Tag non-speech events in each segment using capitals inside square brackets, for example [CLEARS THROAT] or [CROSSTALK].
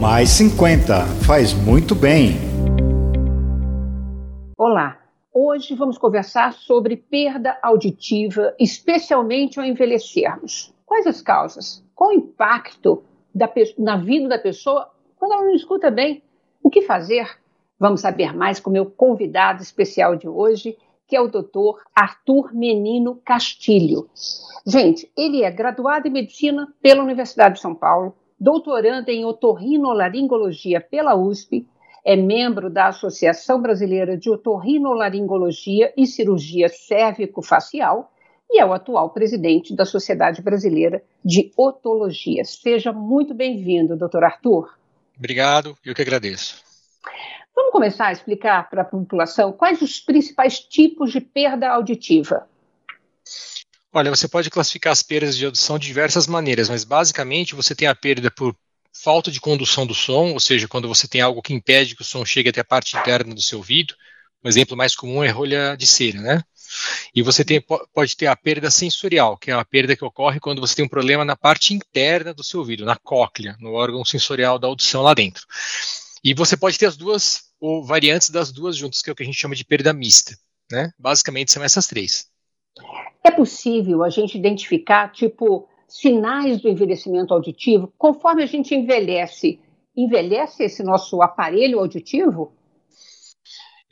Mais 50 faz muito bem. Olá, hoje vamos conversar sobre perda auditiva, especialmente ao envelhecermos. Quais as causas? Qual o impacto da, na vida da pessoa quando ela não escuta bem? O que fazer? Vamos saber mais com meu convidado especial de hoje, que é o doutor Arthur Menino Castilho. Gente, ele é graduado em medicina pela Universidade de São Paulo, doutorando em otorrinolaringologia pela USP, é membro da Associação Brasileira de Otorrinolaringologia e Cirurgia Cérvico-Facial e é o atual presidente da Sociedade Brasileira de Otologia. Seja muito bem-vindo, doutor Arthur. Obrigado, eu que agradeço. Vamos começar a explicar para a população quais os principais tipos de perda auditiva. Olha, você pode classificar as perdas de audição de diversas maneiras, mas basicamente você tem a perda por falta de condução do som, ou seja, quando você tem algo que impede que o som chegue até a parte interna do seu ouvido. Um exemplo mais comum é rolha de cera, né? E você tem, pode ter a perda sensorial, que é a perda que ocorre quando você tem um problema na parte interna do seu ouvido, na cóclea, no órgão sensorial da audição lá dentro. E você pode ter as duas, ou variantes das duas juntas, que é o que a gente chama de perda mista. Né? Basicamente são essas três. É possível a gente identificar, tipo, sinais do envelhecimento auditivo conforme a gente envelhece? Envelhece esse nosso aparelho auditivo?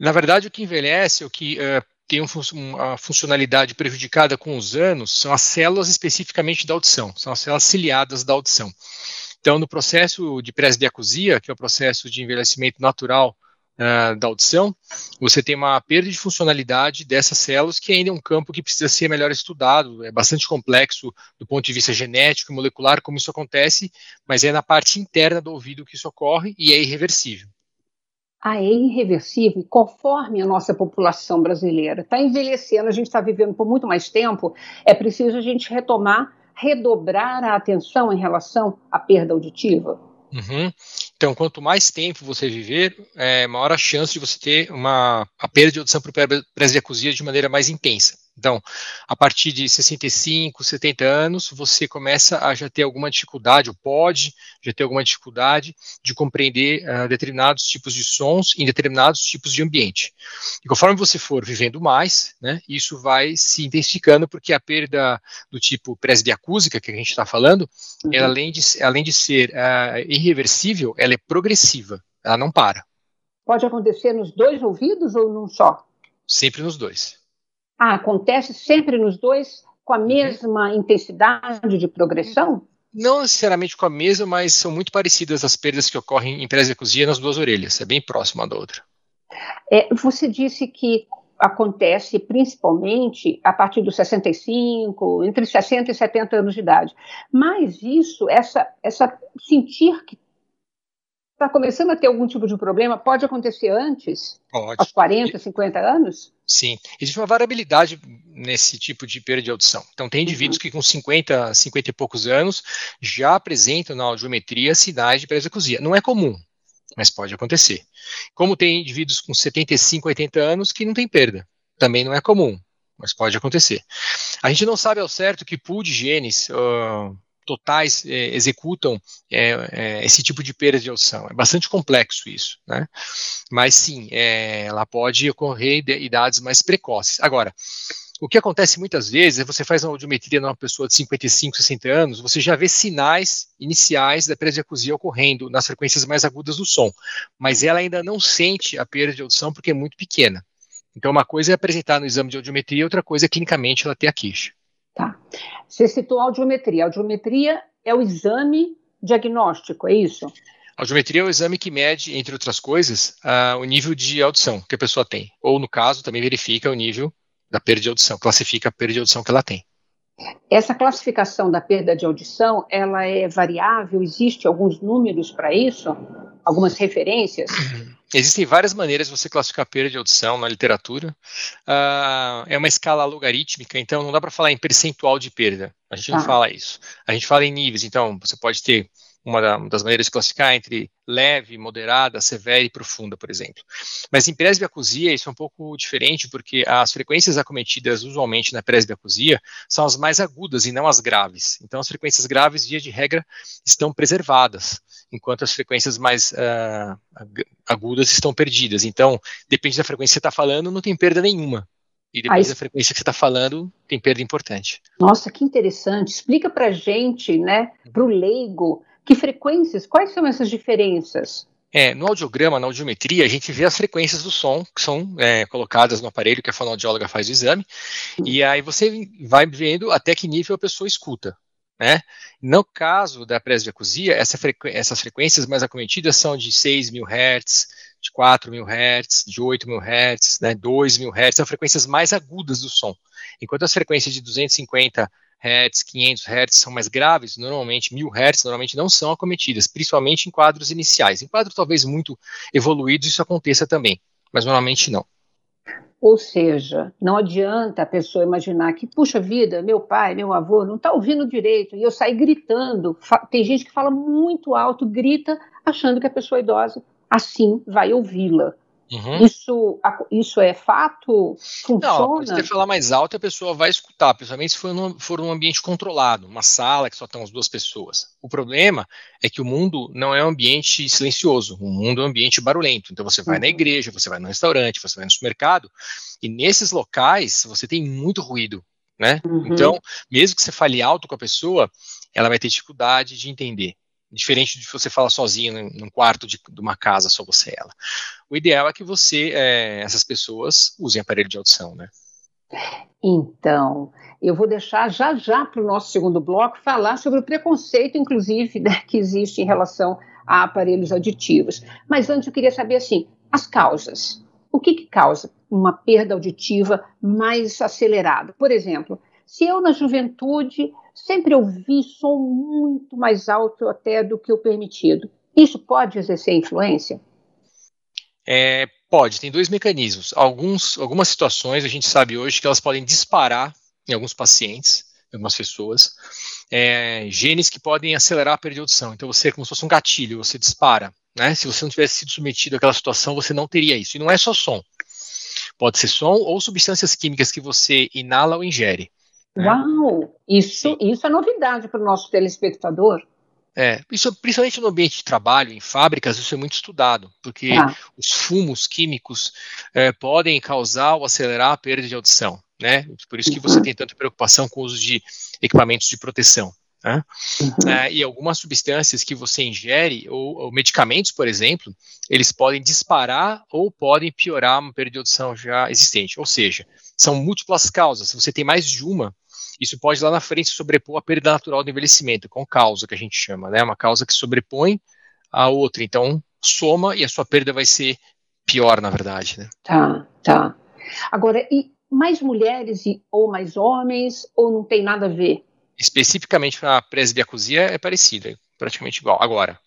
Na verdade, o que envelhece, o que uh, tem um, uma funcionalidade prejudicada com os anos, são as células especificamente da audição, são as células ciliadas da audição. Então, no processo de presbiacusia, que é o processo de envelhecimento natural uh, da audição, você tem uma perda de funcionalidade dessas células, que ainda é um campo que precisa ser melhor estudado, é bastante complexo do ponto de vista genético e molecular como isso acontece, mas é na parte interna do ouvido que isso ocorre e é irreversível. Ah, é irreversível, conforme a nossa população brasileira está envelhecendo, a gente está vivendo por muito mais tempo, é preciso a gente retomar, redobrar a atenção em relação à perda auditiva. Uhum. Então, quanto mais tempo você viver, é, maior a chance de você ter uma a perda de audição por presbiacusia de maneira mais intensa. Então, a partir de 65, 70 anos, você começa a já ter alguma dificuldade, ou pode já ter alguma dificuldade de compreender uh, determinados tipos de sons em determinados tipos de ambiente. E conforme você for vivendo mais, né, isso vai se intensificando, porque a perda do tipo presbiacúsica, que a gente está falando, uhum. ela, além, de, além de ser uh, irreversível, ela é progressiva, ela não para. Pode acontecer nos dois ouvidos ou num só? Sempre nos dois. Ah, acontece sempre nos dois com a uhum. mesma intensidade de progressão? Não necessariamente com a mesma, mas são muito parecidas as perdas que ocorrem em presbiacusia nas duas orelhas. É bem próximo uma da outra. É, você disse que acontece principalmente a partir dos 65, entre 60 e 70 anos de idade. Mas isso, essa, essa sentir que está começando a ter algum tipo de problema, pode acontecer antes? Pode. Aos 40, 50 anos? Sim. Existe uma variabilidade nesse tipo de perda de audição. Então, tem indivíduos uhum. que com 50, 50 e poucos anos já apresentam na audiometria sinais de presbicusia. Não é comum, mas pode acontecer. Como tem indivíduos com 75, 80 anos que não tem perda. Também não é comum, mas pode acontecer. A gente não sabe ao certo que pool de genes uh, totais é, executam é, é, esse tipo de perda de audição. É bastante complexo isso, né? Mas sim, é, ela pode ocorrer em idades mais precoces. Agora, o que acontece muitas vezes é você faz uma audiometria numa pessoa de 55, 60 anos, você já vê sinais iniciais da presbiacusia ocorrendo nas frequências mais agudas do som, mas ela ainda não sente a perda de audição porque é muito pequena. Então, uma coisa é apresentar no exame de audiometria, outra coisa é clinicamente ela ter a queixa. Tá. Você citou a audiometria. A audiometria é o exame diagnóstico, é isso? A audiometria é o exame que mede, entre outras coisas, uh, o nível de audição que a pessoa tem. Ou, no caso, também verifica o nível da perda de audição, classifica a perda de audição que ela tem. Essa classificação da perda de audição, ela é variável? Existe alguns números para isso? Algumas referências? [CLEARS THROAT] Existem várias maneiras de você classificar perda de audição na literatura. Uh, é uma escala logarítmica, então não dá para falar em percentual de perda. A gente não ah. fala isso. A gente fala em níveis. Então, você pode ter uma das maneiras de classificar entre leve, moderada, severa e profunda, por exemplo. Mas em presbiacusia isso é um pouco diferente, porque as frequências acometidas usualmente na presbiacusia são as mais agudas e não as graves. Então as frequências graves, via de regra, estão preservadas, enquanto as frequências mais uh, agudas estão perdidas. Então, depende da frequência que você está falando, não tem perda nenhuma. E Aí, da frequência que você está falando, tem perda importante. Nossa, que interessante. Explica para gente, né, para o leigo, que frequências, quais são essas diferenças? É, no audiograma, na audiometria, a gente vê as frequências do som que são é, colocadas no aparelho que a fonoaudióloga faz o exame, e aí você vai vendo até que nível a pessoa escuta. Né? No caso da presbiacusia, essa frequ essas frequências mais acometidas são de 6 mil Hz, de 4 mil Hz, de 8 mil Hz, né, 2 mil Hz, são frequências mais agudas do som. Enquanto as frequências de 250 Hz, 500 Hz são mais graves, normalmente 1000 Hz normalmente não são acometidas, principalmente em quadros iniciais. Em quadros talvez muito evoluídos isso aconteça também, mas normalmente não. Ou seja, não adianta a pessoa imaginar que, puxa vida, meu pai, meu avô não está ouvindo direito e eu sair gritando. Tem gente que fala muito alto, grita, achando que a pessoa idosa assim vai ouvi-la. Uhum. Isso, isso é fato? Funciona? Não, se você falar mais alto, a pessoa vai escutar, principalmente se for num, for num ambiente controlado, uma sala que só estão as duas pessoas. O problema é que o mundo não é um ambiente silencioso, o mundo é um ambiente barulhento. Então você vai uhum. na igreja, você vai no restaurante, você vai no supermercado, e nesses locais você tem muito ruído. Né? Uhum. Então, mesmo que você fale alto com a pessoa, ela vai ter dificuldade de entender. Diferente de você falar sozinho num quarto de, de, uma casa, só você e ela. O ideal é que você, é, essas pessoas, usem aparelho de audição, né? Então, eu vou deixar já já para o nosso segundo bloco falar sobre o preconceito, inclusive, né, que existe em relação a aparelhos auditivos. Mas antes eu queria saber assim, as causas. O que, que causa uma perda auditiva mais acelerada? Por exemplo, se eu na juventude sempre ouvi som muito mais alto até do que o permitido. Isso pode exercer influência? É, pode, tem dois mecanismos. Alguns, algumas situações a gente sabe hoje que elas podem disparar em alguns pacientes, em algumas pessoas, é, genes que podem acelerar a perda de audição. Então você é como se fosse um gatilho, você dispara. Né? Se você não tivesse sido submetido àquela situação, você não teria isso. E não é só som. Pode ser som ou substâncias químicas que você inala ou ingere. Né? Uau! Isso, isso é novidade para o nosso telespectador. É, isso principalmente no ambiente de trabalho, em fábricas, isso é muito estudado, porque ah. os fumos químicos é, podem causar ou acelerar a perda de audição, né? Por isso que você uhum. tem tanta preocupação com o uso de equipamentos de proteção. Né? Uhum. É, e algumas substâncias que você ingere, ou, ou, medicamentos, por exemplo, eles podem disparar ou podem piorar uma perda de audição já existente. Ou seja, são múltiplas causas. Se você tem mais de uma, isso pode lá na frente sobrepor a perda natural do envelhecimento, com causa que a gente chama, né? Uma causa que sobrepõe a outra. Então, soma e a sua perda vai ser pior, na verdade, né? Tá, tá. Agora, e mais mulheres e, ou mais homens, ou não tem nada a ver? Especificamente para a presbiacusia é parecida, é praticamente igual. Agora,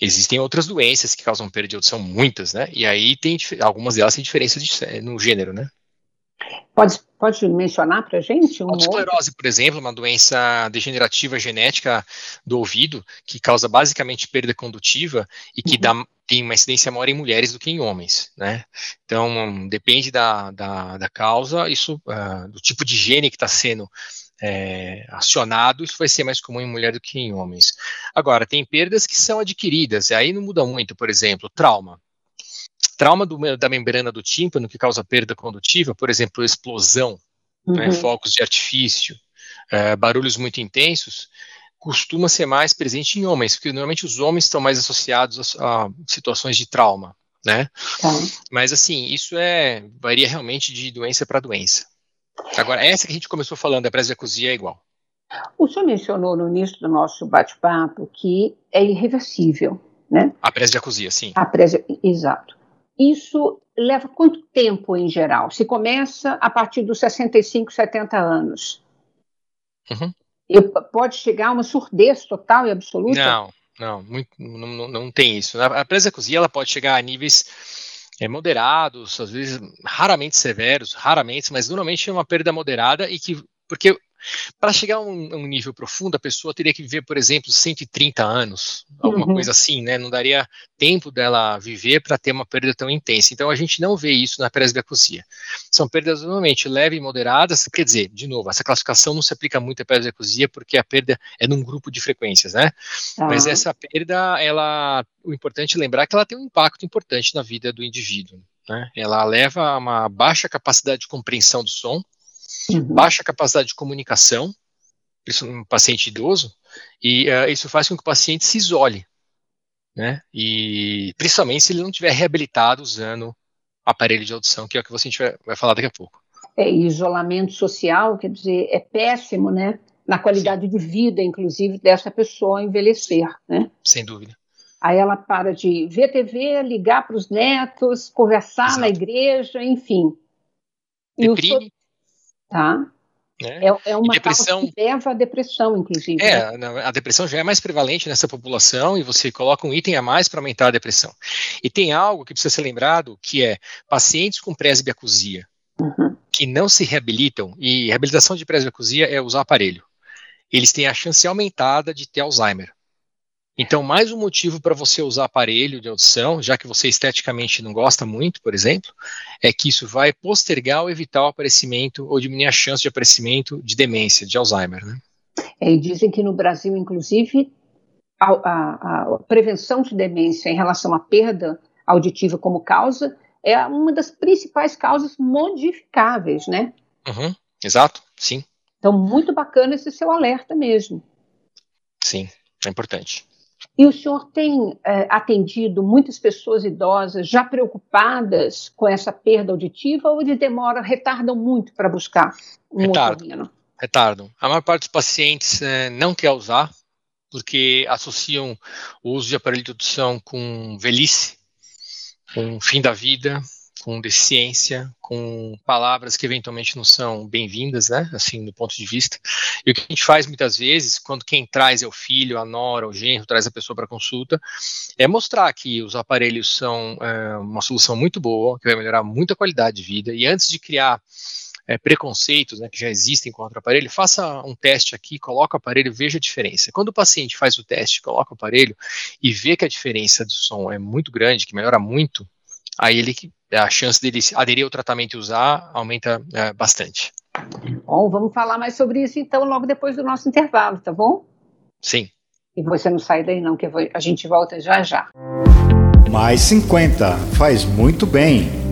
existem outras doenças que causam perda de audição, muitas, né? E aí tem algumas delas têm diferença de, no gênero, né? Pode, pode mencionar para a gente? Um Autoesclerose, por exemplo, uma doença degenerativa genética do ouvido, que causa basicamente perda condutiva e que uhum. dá, tem uma incidência maior em mulheres do que em homens. Né? Então, depende da, da, da causa, isso, uh, do tipo de gene que está sendo é, acionado, isso vai ser mais comum em mulher do que em homens. Agora, tem perdas que são adquiridas, e aí não muda muito, por exemplo, trauma trauma do, da membrana do tímpano, que causa perda condutiva, por exemplo, explosão, né, uhum. né, fogos de artifício, é, barulhos muito intensos, costuma ser mais presente em homens, porque normalmente os homens estão mais associados a, a situações de trauma, né? Tá. Mas assim, isso é varia realmente de doença para doença. Agora, essa que a gente começou falando, a presbiacusia é igual. O senhor mencionou no início do nosso bate-papo que é irreversível, né? A presbiacusia, sim. A presbi... Exato. Isso leva quanto tempo em geral? Se começa a partir dos 65, 70 anos. Uhum. pode chegar a uma surdez total e absoluta? Não, não, muito, não, não, tem isso. A presbiacusia ela pode chegar a níveis é, moderados, às vezes raramente severos, raramente, mas normalmente é uma perda moderada e que porque Para chegar a um, um, nível profundo, a pessoa teria que viver, por exemplo, 130 anos, alguma uhum. coisa assim, né? Não daria tempo dela viver para ter uma perda tão intensa. Então a gente não vê isso na presbiacusia. São perdas normalmente leves e moderadas, quer dizer, de novo, essa classificação não se aplica muito à presbiacusia porque a perda é num grupo de frequências, né? Uhum. Mas essa perda, ela, o importante é lembrar que ela tem um impacto importante na vida do indivíduo. Né? Ela leva a uma baixa capacidade de compreensão do som, uhum. baixa capacidade de comunicação, isso um paciente idoso, e uh, isso faz com que o paciente se isole, né? E principalmente se ele não tiver reabilitado usando aparelho de audição, que é o que você vai falar daqui a pouco. É, isolamento social, quer dizer, é péssimo, né? Na qualidade Sim. de vida, inclusive, dessa pessoa envelhecer, né? Sem dúvida. Aí ela para de ver TV, ligar para os netos, conversar Exato. na igreja, enfim. Deprime. Tá. É, é, é uma depressão que leva à depressão, inclusive. É, né? a depressão já é mais prevalente nessa população e você coloca um item a mais para aumentar a depressão. E tem algo que precisa ser lembrado, que é pacientes com presbiacusia, uhum. que não se reabilitam, e reabilitação de presbiacusia é usar aparelho. Eles têm a chance aumentada de ter Alzheimer. Então, mais um motivo para você usar aparelho de audição, já que você esteticamente não gosta muito, por exemplo, é que isso vai postergar ou evitar o aparecimento ou diminuir a chance de aparecimento de demência, de Alzheimer. Né? É, e dizem que no Brasil, inclusive, a, a, a, prevenção de demência em relação à perda auditiva como causa é uma das principais causas modificáveis, né? Uhum, exato, sim. Então, muito bacana esse seu alerta mesmo. Sim, é importante. E o senhor tem é, atendido muitas pessoas idosas já preocupadas com essa perda auditiva ou de demora, retardam muito para buscar um retardam, retardam. A maior parte dos pacientes é, não quer usar porque associam o uso de aparelho de audição com velhice, com fim da vida, com deficiência, com palavras que eventualmente não são bem-vindas, né? Assim, do ponto de vista. E o que a gente faz muitas vezes, quando quem traz é o filho, a nora, o genro, traz a pessoa para consulta, é mostrar que os aparelhos são é, uma solução muito boa, que vai melhorar muito a qualidade de vida. E antes de criar é, preconceitos né, que já existem contra o aparelho, faça um teste aqui, coloca o aparelho, veja a diferença. Quando o paciente faz o teste, coloca o aparelho e vê que a diferença do som é muito grande, que melhora muito, aí ele a chance dele aderir ao tratamento e usar aumenta é, bastante. Bom, vamos falar mais sobre isso então logo depois do nosso intervalo, tá bom? Sim. E você não sai daí não, que a gente volta já já. Mais 50 faz muito bem.